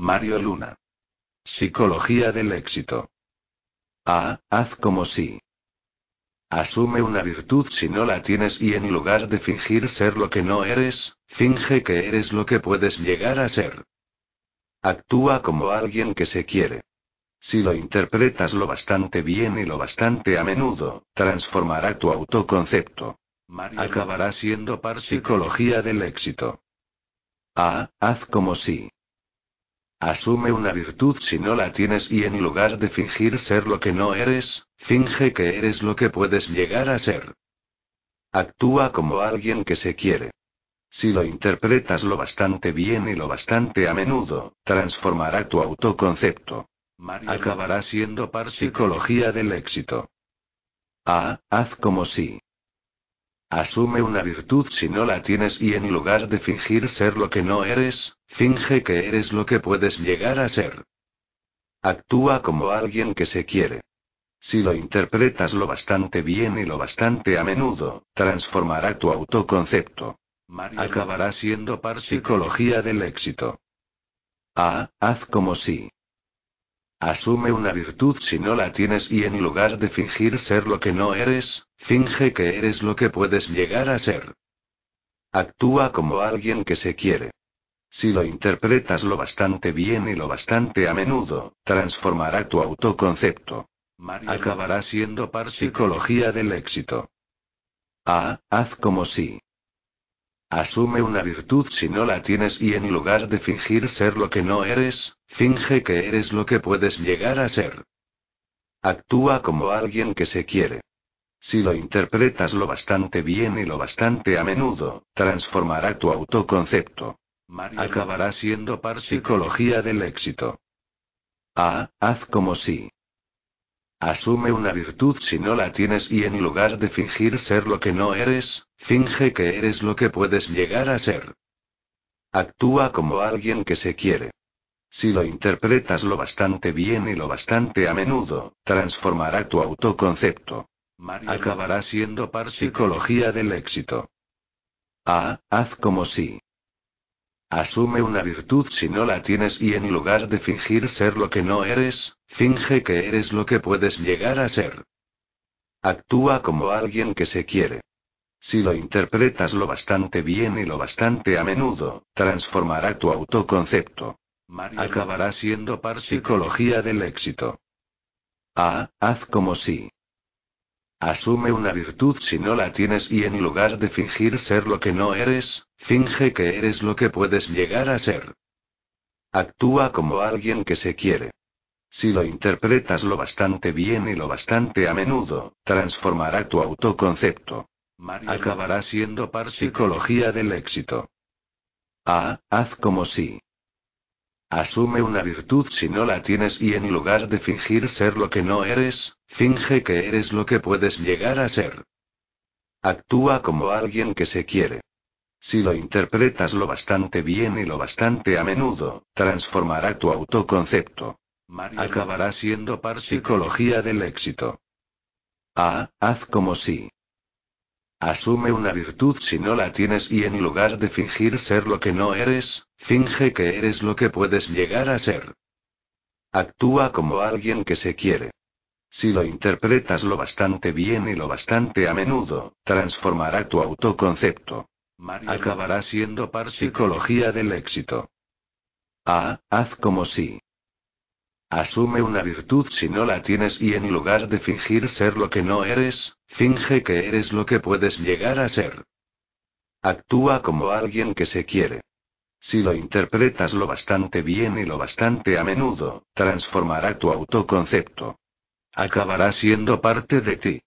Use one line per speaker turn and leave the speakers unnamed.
Mario Luna. Psicología del éxito. A. Haz como si. Asume una virtud si no la tienes y en lugar de fingir ser lo que no eres, finge que eres lo que puedes llegar a ser. Actúa como alguien que se quiere. Si lo interpretas lo bastante bien y lo bastante a menudo, transformará tu autoconcepto. Acabará siendo par psicología del éxito. A. Haz como si. Asume una virtud si no la tienes y en lugar de fingir ser lo que no eres, finge que eres lo que puedes llegar a ser. Actúa como alguien que se quiere. Si lo interpretas lo bastante bien y lo bastante a menudo, transformará tu autoconcepto. Acabará siendo par psicología del éxito. A. Haz como si. Asume una virtud si no la tienes y en lugar de fingir ser lo que no eres, finge que eres lo que puedes llegar a ser. Actúa como alguien que se quiere. Si lo interpretas lo bastante bien y lo bastante a menudo, transformará tu autoconcepto. Acabará siendo par psicología del éxito. A. Haz como si. Asume una virtud si no la tienes y en lugar de fingir ser lo que no eres, finge que eres lo que puedes llegar a ser. Actúa como alguien que se quiere. Si lo interpretas lo bastante bien y lo bastante a menudo, transformará tu autoconcepto. Acabará siendo par psicología del éxito. A. Haz como si. Asume una virtud si no la tienes y en lugar de fingir ser lo que no eres, finge que eres lo que puedes llegar a ser. Actúa como alguien que se quiere. Si lo interpretas lo bastante bien y lo bastante a menudo, transformará tu autoconcepto. Acabará siendo par psicología del éxito. A. Haz como si. Asume una virtud si no la tienes y en lugar de fingir ser lo que no eres, finge que eres lo que puedes llegar a ser. Actúa como alguien que se quiere. Si lo interpretas lo bastante bien y lo bastante a menudo, transformará tu autoconcepto. Acabará siendo par psicología del éxito. A. Haz como si. Asume una virtud si no la tienes y en lugar de fingir ser lo que no eres, finge que eres lo que puedes llegar a ser. Actúa como alguien que se quiere. Si lo interpretas lo bastante bien y lo bastante a menudo, transformará tu autoconcepto. Acabará siendo par psicología del éxito. A. Haz como si. Asume una virtud si no la tienes y en lugar de fingir ser lo que no eres, finge que eres lo que puedes llegar a ser. Actúa como alguien que se quiere. Si lo interpretas lo bastante bien y lo bastante a menudo, transformará tu autoconcepto. Acabará siendo par psicología del éxito. A. Haz como si. Asume una virtud si no la tienes y en lugar de fingir ser lo que no eres, finge que eres lo que puedes llegar a ser. Actúa como alguien que se quiere. Si lo interpretas lo bastante bien y lo bastante a menudo, transformará tu autoconcepto. Acabará siendo par psicología del éxito. A. Haz como si. Asume una virtud si no la tienes y en lugar de fingir ser lo que no eres, finge que eres lo que puedes llegar a ser. Actúa como alguien que se quiere. Si lo interpretas lo bastante bien y lo bastante a menudo, transformará tu autoconcepto. Acabará siendo par psicología del éxito. A. Haz como si. Asume una virtud si no la tienes y en lugar de fingir ser lo que no eres, finge que eres lo que puedes llegar a ser. Actúa como alguien que se quiere. Si lo interpretas lo bastante bien y lo bastante a menudo, transformará tu autoconcepto. Acabará siendo parte de ti.